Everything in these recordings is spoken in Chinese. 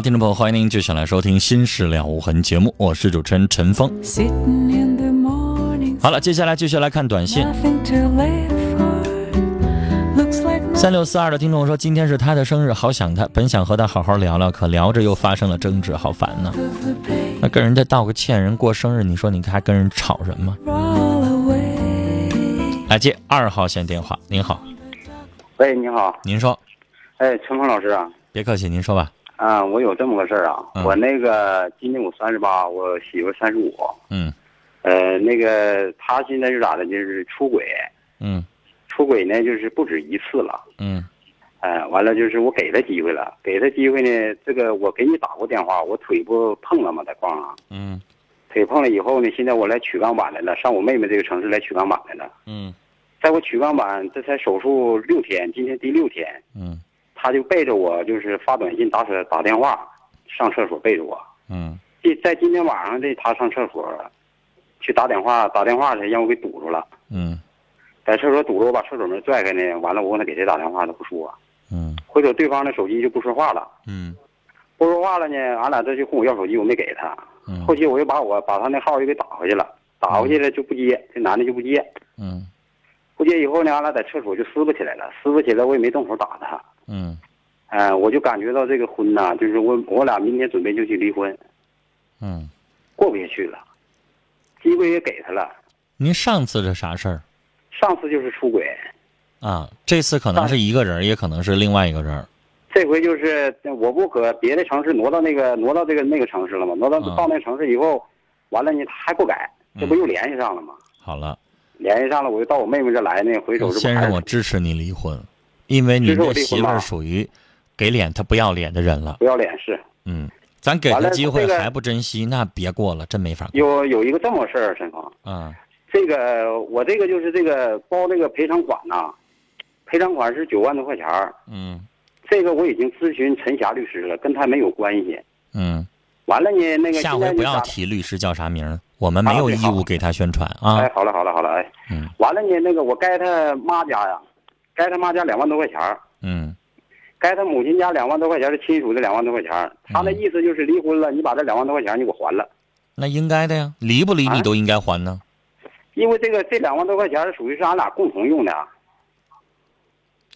好，听众朋友，欢迎您继续来收听《心事了无痕》节目，我是主持人陈峰。好了，接下来继续来看短信。三六四二的听众说，今天是他的生日，好想他，本想和他好好聊聊，可聊着又发生了争执，好烦呢。那跟人家道个歉，人过生日，你说你还跟人吵什么？来接二号线电话，您好，喂，你好，您说，哎，陈峰老师啊，别客气，您说吧。啊，我有这么个事儿啊，嗯。我那个今年我三十八，我媳妇三十五，嗯。呃，那个她现在是咋的，就是出轨，嗯。出轨呢就是不止一次了，嗯。呃，完了就是我给她机会了，给她机会呢，这个我给你打过电话，我腿不碰了吗，在矿上，嗯。腿碰了以后呢，现在我来取钢板来了，上我妹妹这个城市来取钢板来了，嗯。在我取钢板这才手术六天，今天第六天，嗯她就背着我就是发短信打车打电话上厕所背着我。嗯今在今天晚上这他上厕所，去打电话打电话去，让我给堵住了。嗯在厕所堵着，我把厕所门拽开呢，完了我问他给谁打电话，他不说。嗯回头对方的手机就不说话了，嗯不说话了呢，俺俩这就跟我要手机，我没给他。嗯后期我又把我把他那号又给打回去了，打回去了就不接，这男的就不接，嗯不接以后呢，俺俩在厕所就撕巴起来了，撕巴起来我也没动手打他。嗯哎、我就感觉到这个婚呐，就是我我俩明天准备就去离婚，嗯，过不下去了，机会也给他了。您上次是啥事儿上次就是出轨，啊？这次可能是一个人，也可能是另外一个人。这回就是我不搁别的城市挪到那个挪到这个那个城市了吗？挪到嗯到那城市以后，完了呢他还不改，这不又联系上了吗？好了。联系上了，我就到我妹妹这来呢，回手这不先生，我支持你离婚，因为您支持我这媳妇儿属于给脸他不要脸的人了。不要脸是。嗯，咱给完了他机会还不珍惜，那别过了，真没法过。有有一个这么事儿，沈峰，嗯这个我这个就是这个包这个赔偿款呐、赔偿款是九万多块钱儿嗯这个我已经咨询陈霞律师了，跟他没有关系。嗯，完了呢，那个下回不要提律师叫啥名，我们没有义务给他宣传啊哎，。好了好了好了，哎，嗯完了呢，那个我该他妈家呀，该他妈家两万多块钱儿嗯该他母亲家两万多块钱的亲属的两万多块钱儿，他那意思就是离婚了，你把这两万多块钱你给我还了，那应该的呀，离不离你啊都应该还呢。因为这个这两万多块钱儿属于是俺俩共同用的啊，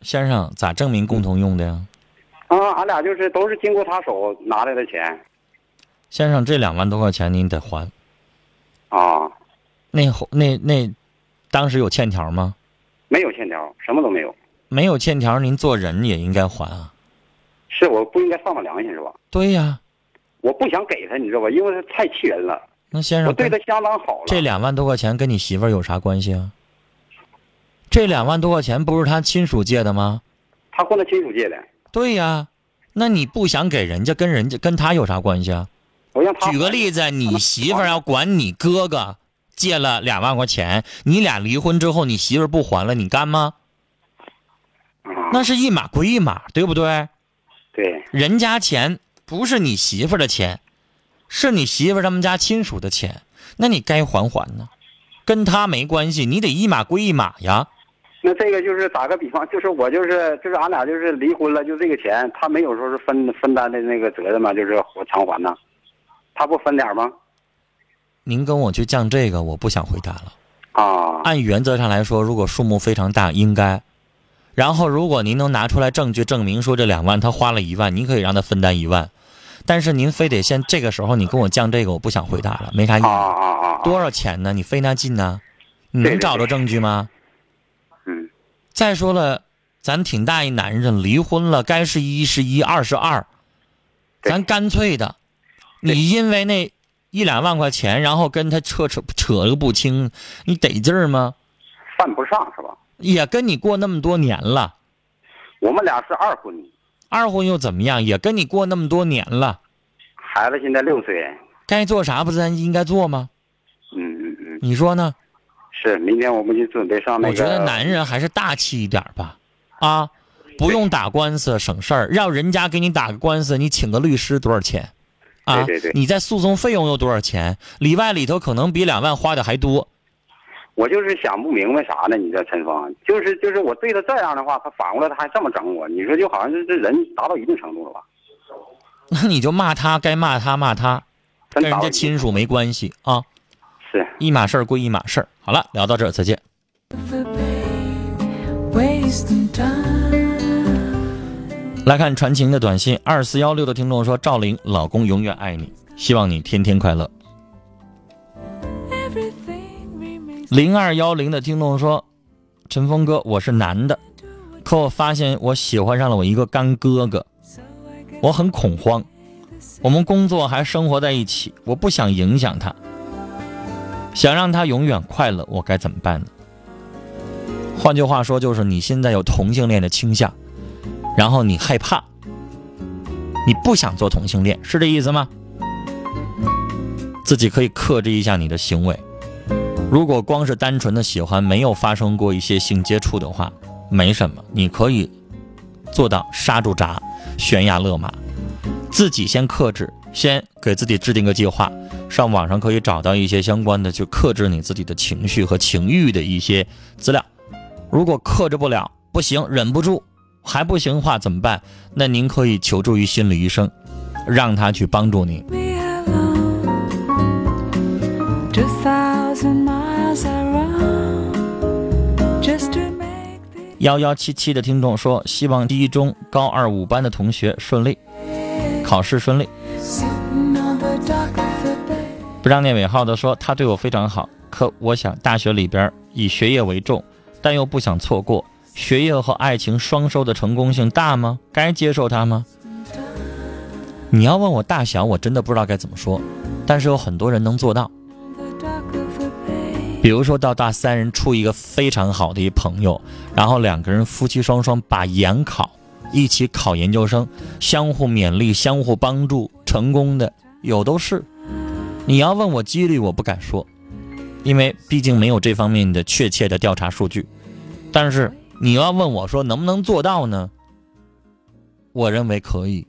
先生，咋证明共同用的呀？啊，俺俩就是都是经过他手拿来的钱先生，这两万多块钱您得还。啊，那那那，当时有欠条吗？没有欠条，什么都没有，没有欠条，您做人也应该还啊。是我不应该放了良心是吧？对呀，我不想给他，你知道吧？因为他太气人了，那先生我对他相当好了。这两万多块钱跟你媳妇儿有啥关系啊？这两万多块钱不是他亲属借的吗？他和他亲属借的，对呀，那你不想给人家，跟人家跟他有啥关系啊？我让他举个例子，你媳妇儿要管你哥哥借了两万块钱，你俩离婚之后，你媳妇儿不还了，你干吗？啊，那是一码归一码，对不对？对，人家钱不是你媳妇儿的钱，是你媳妇儿他们家亲属的钱，那你该还还呢，跟他没关系，你得一码归一码呀。那这个就是打个比方，就是我就是就是俺俩就是离婚了，就这个钱，他没有说是分分担的那个责任嘛？就是我偿还呢，他不分点儿吗？您跟我去降这个，我不想回答了。啊，按原则上来说，如果数目非常大，应该。然后，如果您能拿出来证据证明说这两万他花了一万，您可以让他分担一万。但是您非得先这个时候你跟我降这个，我不想回答了，没啥意啊义。多少钱呢？你费那劲呢？你能找着证据吗？嗯，再说了，咱挺大一男人，离婚了，该是一是一，二是二，对咱干脆的。你因为那一两万块钱，然后跟他扯扯扯个不清，你得劲儿吗？犯不上是吧？也跟你过那么多年了，我们俩是二婚，二婚又怎么样？也跟你过那么多年了，孩子现在六岁。该做啥不是咱应该做吗？嗯嗯嗯，你说呢？是，明天我们就准备上那个。我觉得男人还是大气一点吧，啊，不用打官司省事儿，让人家给你打个官司，你请个律师多少钱？啊，对对对你在诉讼费用又多少钱？里外里头可能比两万花的还多。我就是想不明白啥呢？你这陈峰，就是就是我对他这样的话，他反过来他还这么整我，你说就好像是这人达到一定程度了吧？那你就骂他，该骂他骂他，跟人家亲属没关系啊，是。一码事儿归一码事儿。好了，聊到这儿，再见。来看传情的短信，二四幺六的听众说：“赵玲，老公永远爱你，希望你天天快乐。Everything remains ”零二幺零的听众说：“陈峰哥，我是男的，可我发现我喜欢上了我一个干哥哥我很恐慌。我们工作还生活在一起，我不想影响他，想让他永远快乐，我该怎么办呢？换句话说，就是你现在有同性恋的倾向，然后你害怕，你不想做同性恋，是这意思吗？自己可以克制一下你的行为。如果光是单纯的喜欢，没有发生过一些性接触的话，没什么，你可以做到刹住闸，悬崖勒马。自己先克制，先给自己制定个计划。上网上可以找到一些相关的，就克制你自己的情绪和情欲的一些资料。如果克制不了，不行，忍不住，还不行的话怎么办？那您可以求助于心理医生，让他去帮助您。幺幺七七的听众说，希望第一中高二五班的同学顺利，考试顺利。不让念尾号的说，他对我非常好，可我想大学里边以学业为重，但又不想错过学业和爱情双收的成功性大吗？该接受它吗？你要问我大小，我真的不知道该怎么说，但是有很多人能做到。比如说到大三人处一个非常好的一朋友，然后两个人夫妻双双把研考，一起考研究生，相互勉励，相互帮助，成功的有都是。你要问我几率，我不敢说，因为毕竟没有这方面的确切的调查数据。但是你要问我说能不能做到呢？我认为可以。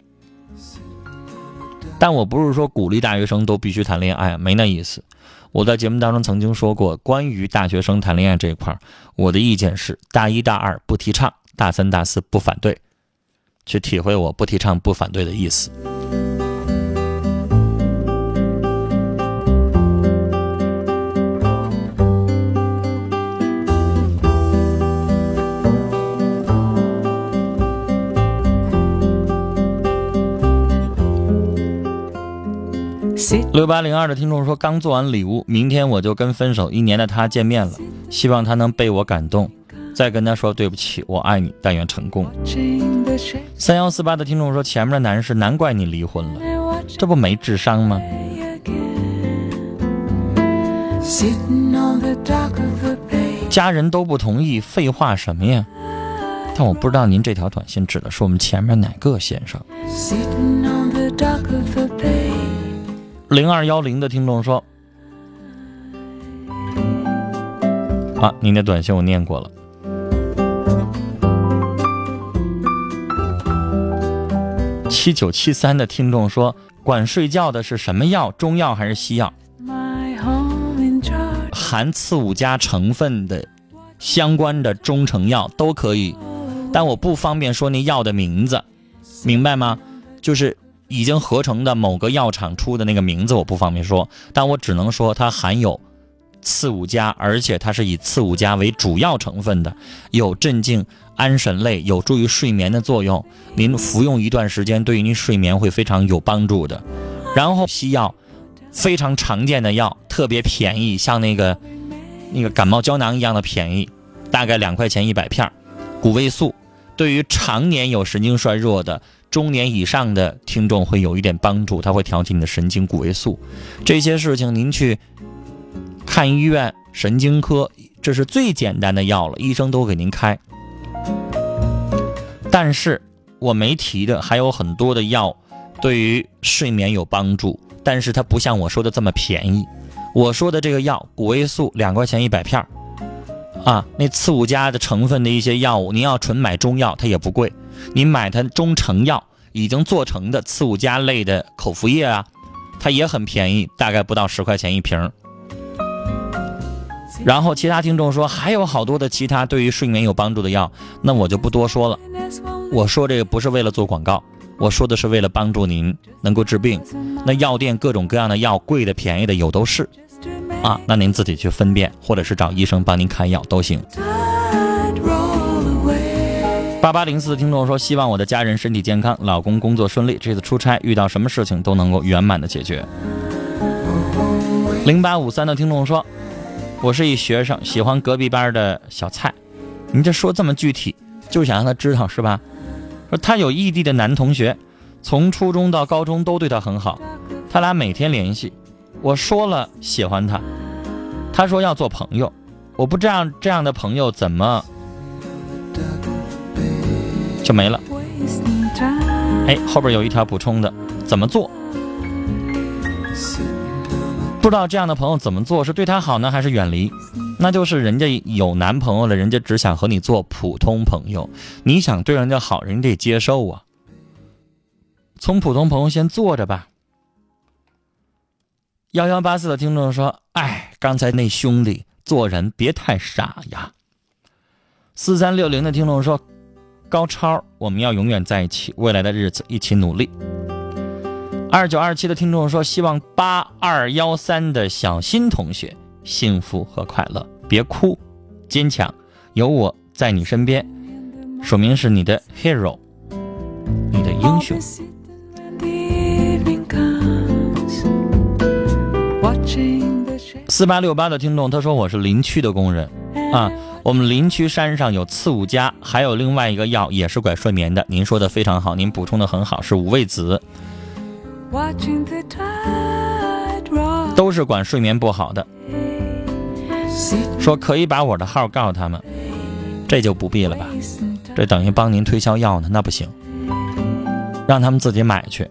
但我不是说鼓励大学生都必须谈恋爱，没那意思。我在节目当中曾经说过，关于大学生谈恋爱这一块，我的意见是：大一、大二不提倡，大三、大四不反对。去体会我不提倡、不反对的意思。六八零二的听众说，刚做完礼物，明天我就跟分手一年的他见面了，希望他能被我感动，再跟他说对不起，我爱你，但愿成功。三幺四八的听众说，前面的男士难怪你离婚了，这不没智商吗？家人都不同意，废话什么呀？但我不知道您这条短信指的是我们前面哪个先生。零二幺零的听众说，啊，您的短信我念过了。七九七三的听众说，管睡觉的是什么药？中药还是西药.含刺五加成分的相关的中成药都可以，但我不方便说那药的名字，明白吗？就是已经合成的某个药厂出的那个名字，我不方便说，但我只能说它含有刺五加，而且它是以刺五加为主要成分的，有镇静安神类，有助于睡眠的作用。您服用一段时间，对于您睡眠会非常有帮助的。然后西药，非常常见的药，特别便宜，像那个那个感冒胶囊一样的便宜，大概两块钱一百片儿。谷维素对于常年有神经衰弱的中年以上的听众会有一点帮助，它会调节你的神经谷维素。这些事情您去看医院神经科，这是最简单的药了，医生都给您开。但是我没提的还有很多的药，对于睡眠有帮助，但是它不像我说的这么便宜。我说的这个药，谷维素两块钱一百片儿，啊，那次五加的成分的一些药物，您要纯买中药，它也不贵。您买它中成药已经做成的次五加类的口服液啊，它也很便宜，大概不到十块钱一瓶。然后其他听众说还有好多的其他对于睡眠有帮助的药，那我就不多说了。我说这个不是为了做广告，我说的是为了帮助您能够治病。那药店各种各样的药，贵的便宜的有都是，啊，那您自己去分辨，或者是找医生帮您开药都行。八八零四的听众说，希望我的家人身体健康，老公工作顺利，这次出差遇到什么事情都能够圆满的解决。零八五三的听众说，我是一学生，喜欢隔壁班的小蔡，你这说这么具体，就想让他知道是吧？说他有异地的男同学，从初中到高中都对他很好，他俩每天联系。我说了喜欢他，他说要做朋友，我不知道这样的朋友怎么就没了。哎，后边有一条补充的，怎么做？不知道这样的朋友怎么做，是对他好呢，还是远离？那就是人家有男朋友了，人家只想和你做普通朋友，你想对人家好，人家得接受啊。从普通朋友先做着吧。幺幺八四的听众说：“哎，刚才那兄弟做人别太傻呀。”四三六零的听众说：“高超，我们要永远在一起，未来的日子一起努力。”二九二七的听众说：“希望八二幺三的小新同学幸福和快乐，别哭，坚强，有我在你身边，说明是你的 hero，你的英雄四八六八的听众他说我是林区的工人啊，我们林区山上有刺五加，还有另外一个药也是管睡眠的。您说的非常好，您补充的很好，是五味子.都是管睡眠不好的。说可以把我的号告诉他们，这就不必了吧？这等于帮您推销药呢，那不行，让他们自己买去，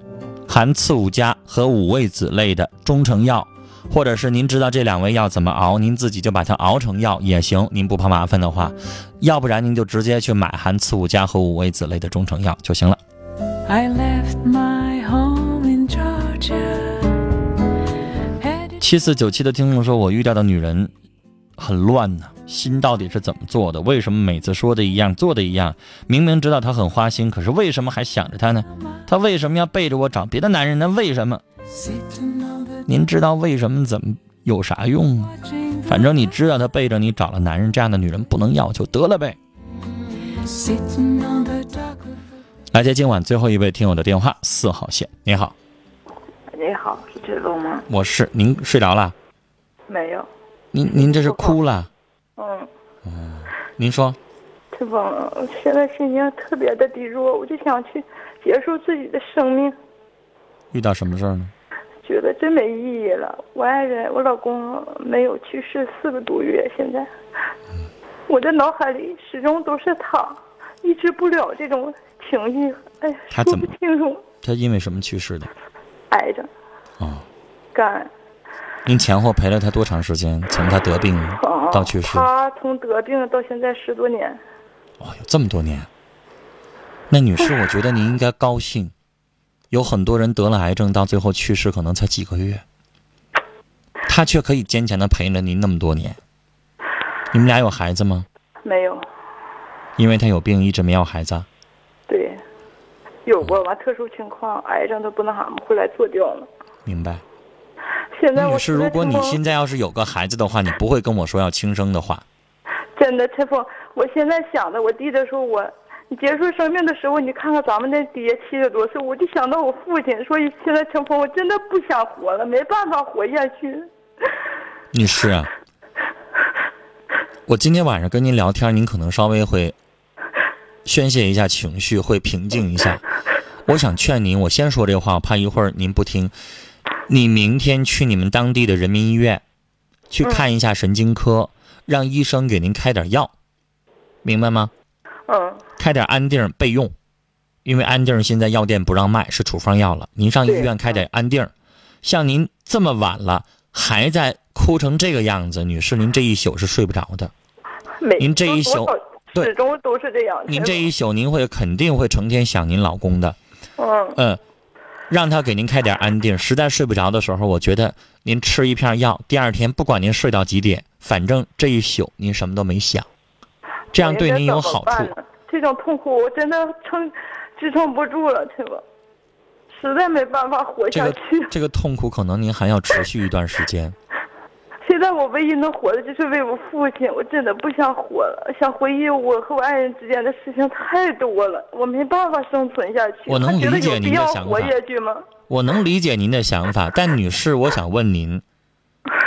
含刺五加和五味子类的中成药，或者是您知道这两味药怎么熬，您自己就把它熬成药也行。您不怕麻烦的话，要不然您就直接去买含刺五加和五味子类的中成药就行了。I left my home in Georgia. 七四九七的听众说，我遇到的女人很乱呢、心到底是怎么做的？为什么每次说的一样，做的一样？明明知道她很花心，可是为什么还想着她呢？她为什么要背着我找别的男人呢？为什么？您知道为什么怎么有啥用啊？反正你知道他背着你找了男人，这样的女人不能要就得了呗。来接今晚最后一位听友的电话，四号线。你好，你好，是志龙吗？我是您睡着了？没有，您您这是哭了？嗯，您说志峰，我现在心情特别的低落，我就想去结束自己的生命，遇到什么事儿呢？觉得真没意义了。我爱人，我老公没有去世四个多月，现在我的脑海里始终都是他，抑制不了这种情绪，哎他怎么不清楚，他因为什么去世的？癌症，哦，肝。您前后陪了他多长时间？从他得病啊到去世？他从得病到现在十多年，哦，有这么多年。那女士，我觉得您应该高兴，有很多人得了癌症，到最后去世可能才几个月，他却可以坚强的陪了您那么多年。你们俩有孩子吗？没有。因为他有病，一直没要孩子啊。对，有过完特殊情况，癌症都不那啥嘛，后来做掉了。明白。现在我女士，如果你现在在要是有个孩子的话，你不会跟我说要轻生的话。真的陈峰，我现在想的，我弟弟说我你结束生命的时候，你看看咱们那爹七十多岁，我就想到我父亲，所以现在陈峰，我真的不想活了，没办法活下去。女士啊，我今天晚上跟您聊天，您可能稍微会宣泄一下情绪，会平静一下。我想劝您，我先说这话，我怕一会儿您不听。你明天去你们当地的人民医院去看一下神经科，让医生给您开点药，明白吗？嗯开点安定备用，因为安定现在药店不让卖，是处方药了。您上医院开点安定。像您这么晚了还在哭成这个样子，女士，您这一宿是睡不着的。每您这一宿对始终都是这样。您这一宿您会肯定会成天想您老公的。嗯嗯，让他给您开点安定。实在睡不着的时候，我觉得您吃一片药，第二天不管您睡到几点，反正这一宿您什么都没想，这样对您有好处。这种痛苦我真的撑支撑不住了，对吧实在没办法活下去。这个痛苦可能您还要持续一段时间。现在我唯一能活的就是为我父亲，我真的不想活了，想回忆我和我爱人之间的事情太多了，我没办法生存下去。我能理解您的想法？我能理解您的想法，但女士，我想问您，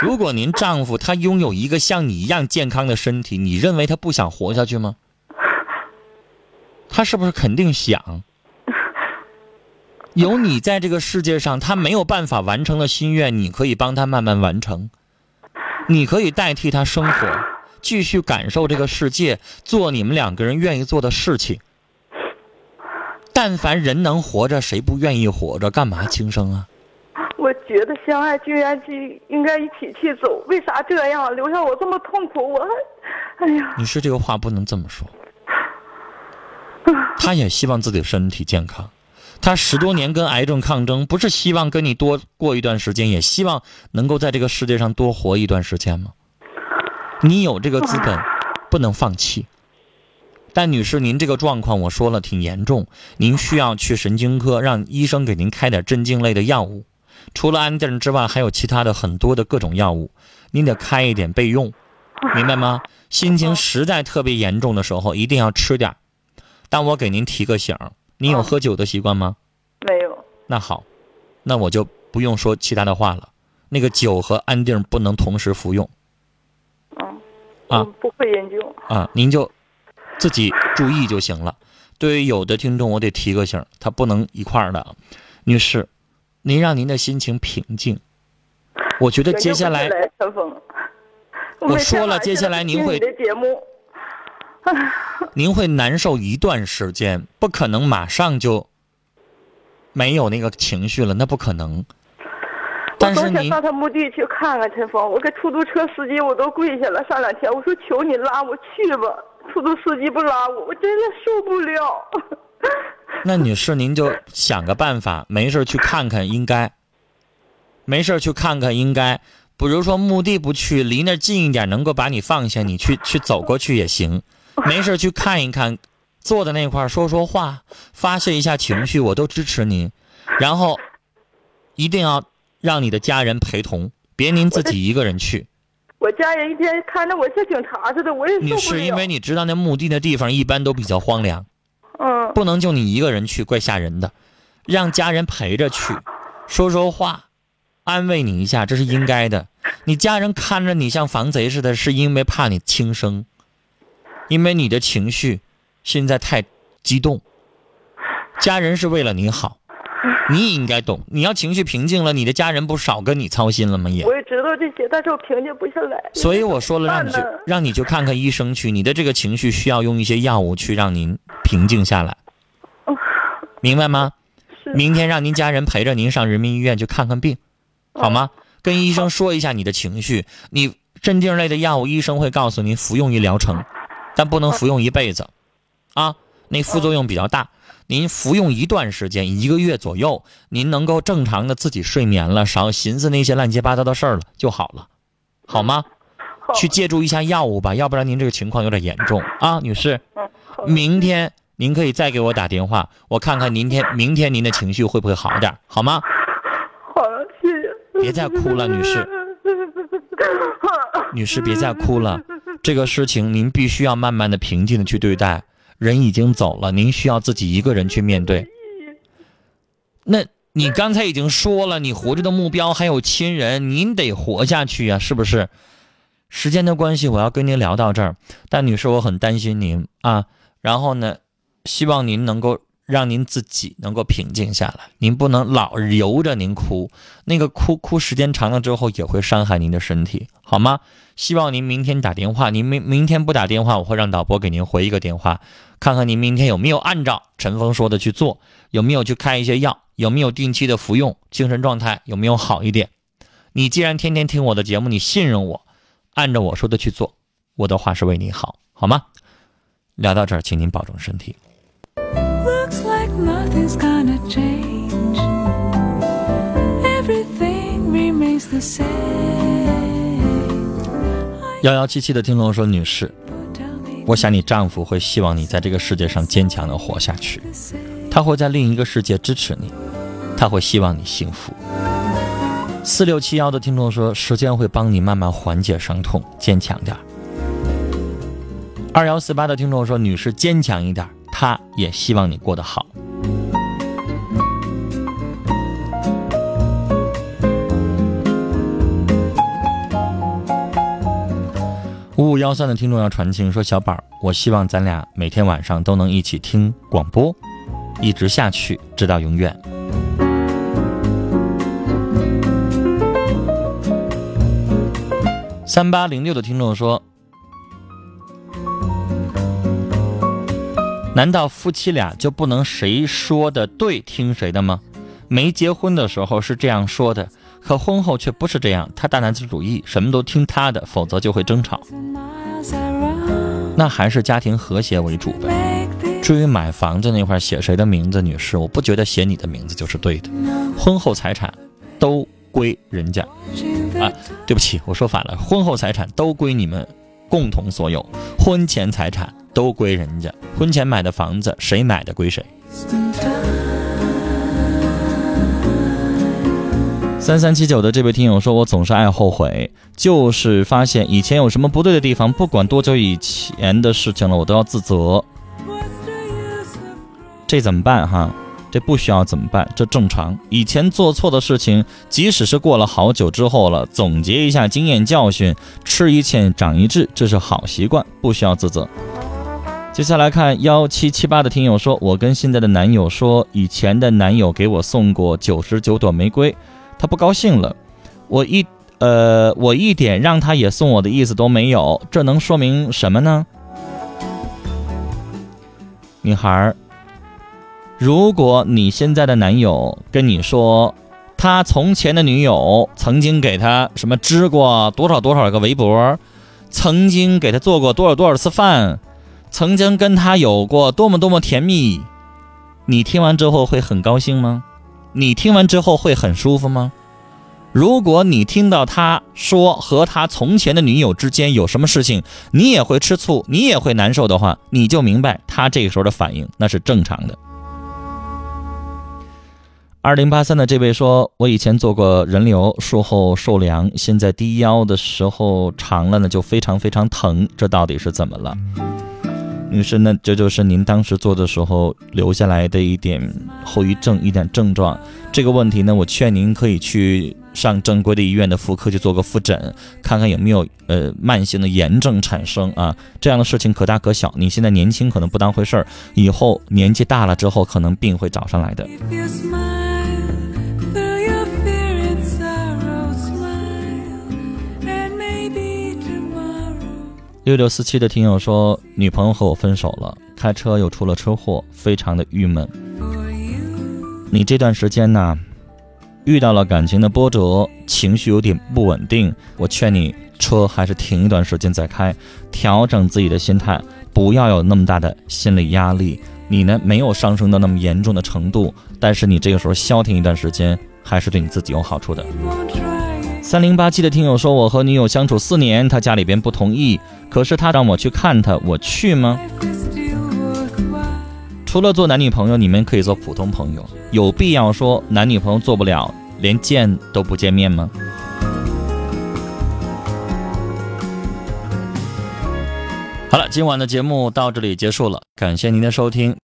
如果您丈夫他拥有一个像你一样健康的身体，你认为他不想活下去吗？他是不是肯定想？有你在这个世界上，他没有办法完成的心愿，你可以帮他慢慢完成，你可以代替他生活，继续感受这个世界，做你们两个人愿意做的事情。但凡人能活着，谁不愿意活着？干嘛轻生啊？我觉得相爱就应该去，应该一起去走。为啥这样留下我这么痛苦？我还，哎呀，你是这个话不能这么说。他也希望自己的身体健康，他十多年跟癌症抗争，不是希望跟你多过一段时间，也希望能够在这个世界上多活一段时间吗？你有这个资本，不能放弃。但女士，您这个状况我说了挺严重，您需要去神经科，让医生给您开点镇静类的药物。除了安定之外，还有其他的很多的各种药物，您得开一点备用，明白吗？心情实在特别严重的时候，一定要吃点儿。但我给您提个醒儿，您有嗯喝酒的习惯吗？没有，那好，那我就不用说其他的话了。那个酒和安定不能同时服用嗯，啊我不会研究。啊，您就自己注意就行了。对于有的听众，我得提个醒儿，他不能一块儿的。女士，您让您的心情平静。我觉得接下来我说了接下来您会的节目，您会难受一段时间，不可能马上就没有那个情绪了，那不可能。但是您我总想上他墓地去看看陈峰。我给出租车司机我都跪下了，上两天我说求你拉我去吧，出租司机不拉我，我真的受不了。那女士，您就想个办法，没事去看看，应该。没事去看看，应该。比如说墓地不去，离那近一点，能够把你放下，你去去走过去也行。没事去看一看，坐在那块儿说说话，发泄一下情绪，我都支持您。然后，一定要让你的家人陪同，别您自己一个人去。我家人一天看着我像警察似的，我也受不了。女士，因为你知道那墓地的地方一般都比较荒凉，嗯，不能就你一个人去，怪吓人的。让家人陪着去，说说话，安慰你一下，这是应该的。你家人看着你像防贼似的，是因为怕你轻生，因为你的情绪现在太激动。家人是为了你好，你也应该懂。你要情绪平静了，你的家人不少跟你操心了吗？也。我也知道这些，但是我平静不下来。所以我说了，让你去让你去看看医生去。你的这个情绪需要用一些药物去让您平静下来，明白吗？是明天让您家人陪着您上人民医院去看看病，好吗？跟医生说一下你的情绪。你镇静类的药物，医生会告诉您服用一疗程，但不能服用一辈子，啊，那副作用比较大。您服用一段时间，一个月左右，您能够正常的自己睡眠了，少寻思那些乱七八糟的事儿了就好了，好吗？去借助一下药物吧，要不然您这个情况有点严重啊，女士。嗯明天您可以再给我打电话，我看看明天明天您的情绪会不会好点，好吗？好了，谢谢。别再哭了女士。女士，别再哭了，这个事情您必须要慢慢的、平静的去对待。人已经走了，您需要自己一个人去面对。那你刚才已经说了，你活着的目标还有亲人，您得活下去呀、是不是？时间的关系，我要跟您聊到这儿。但女士，我很担心您啊。然后呢，希望您能够让您自己能够平静下来，您不能老由着您哭，那个哭哭时间长了之后也会伤害您的身体，好吗？希望您明天打电话，您明明天不打电话，我会让导播给您回一个电话，看看您明天有没有按照陈峰说的去做，有没有去开一些药，有没有定期的服用，精神状态有没有好一点。你既然天天听我的节目，你信任我，按照我说的去做，我的话是为你好，好吗？聊到这儿，请您保重身体。Nothing's gonna change. Everything remains the same. 幺幺七七的听众说：“女士，我想你丈夫会希望你在这个世界上坚强的活下去，他会在另一个世界支持你，他会希望你幸福。”四六七幺的听众说：“时间会帮你慢慢缓解伤痛，坚强点儿。”二幺四八的听众说：“女士坚强一点儿，他也希望你过得好。”五五幺三的听众要传情说：“小宝，我希望咱俩每天晚上都能一起听广播，一直下去，直到永远。”三八零六的听众说：“难道夫妻俩就不能谁说的对听谁的吗？没结婚的时候是这样说的，可婚后却不是这样。他大男子主义，什么都听他的，否则就会争吵。那还是家庭和谐为主呗。至于买房子那块写谁的名字，女士，我不觉得写你的名字就是对的。婚后财产都归人家。啊对不起，我说反了，婚后财产都归你们共同所有，婚前财产都归人家。婚前买的房子，谁买的归谁。三三七九的这位听友说：“我总是爱后悔，就是发现以前有什么不对的地方，不管多久以前的事情了，我都要自责。这怎么办哈？这不需要怎么办？这正常。以前做错的事情，即使是过了好久之后了，总结一下经验教训，吃一堑长一智，这是好习惯，不需要自责。接下来看幺七七八的听友说，我跟现在的男友说，以前的男友给我送过九十九朵玫瑰，他不高兴了，我一呃，我一点让他也送我的意思都没有，这能说明什么呢？女孩，如果你现在的男友跟你说，他从前的女友曾经给他什么织过多少多少个围脖，曾经给他做过多少多少次饭，曾经跟他有过多么多么甜蜜，你听完之后会很高兴吗？你听完之后会很舒服吗？如果你听到他说和他从前的女友之间有什么事情，你也会吃醋，你也会难受的话，你就明白他这个时候的反应那是正常的。二零八三的这位说，我以前做过人流，术后受凉，现在低腰的时候长了呢，就非常非常疼，这到底是怎么了？女士，那这就是您当时做的时候留下来的一点后遗症、一点症状。这个问题呢，我劝您可以去上正规的医院的妇科去做个复诊，看看有没有呃慢性的炎症产生啊。这样的事情可大可小，你现在年轻可能不当回事儿，以后年纪大了之后，可能病会找上来的。六六四七的听友说，女朋友和我分手了，开车又出了车祸，非常的郁闷。你这段时间呢，遇到了感情的波折，情绪有点不稳定，我劝你车还是停一段时间再开，调整自己的心态，不要有那么大的心理压力。你呢没有上升到那么严重的程度，但是你这个时候消停一段时间，还是对你自己有好处的。三零八七的听友说，我和女友相处四年，她家里边不同意，可是她让我去看她，我去吗？除了做男女朋友，你们可以做普通朋友，有必要说男女朋友做不了，连见都不见面吗？好了，今晚的节目到这里结束了，感谢您的收听。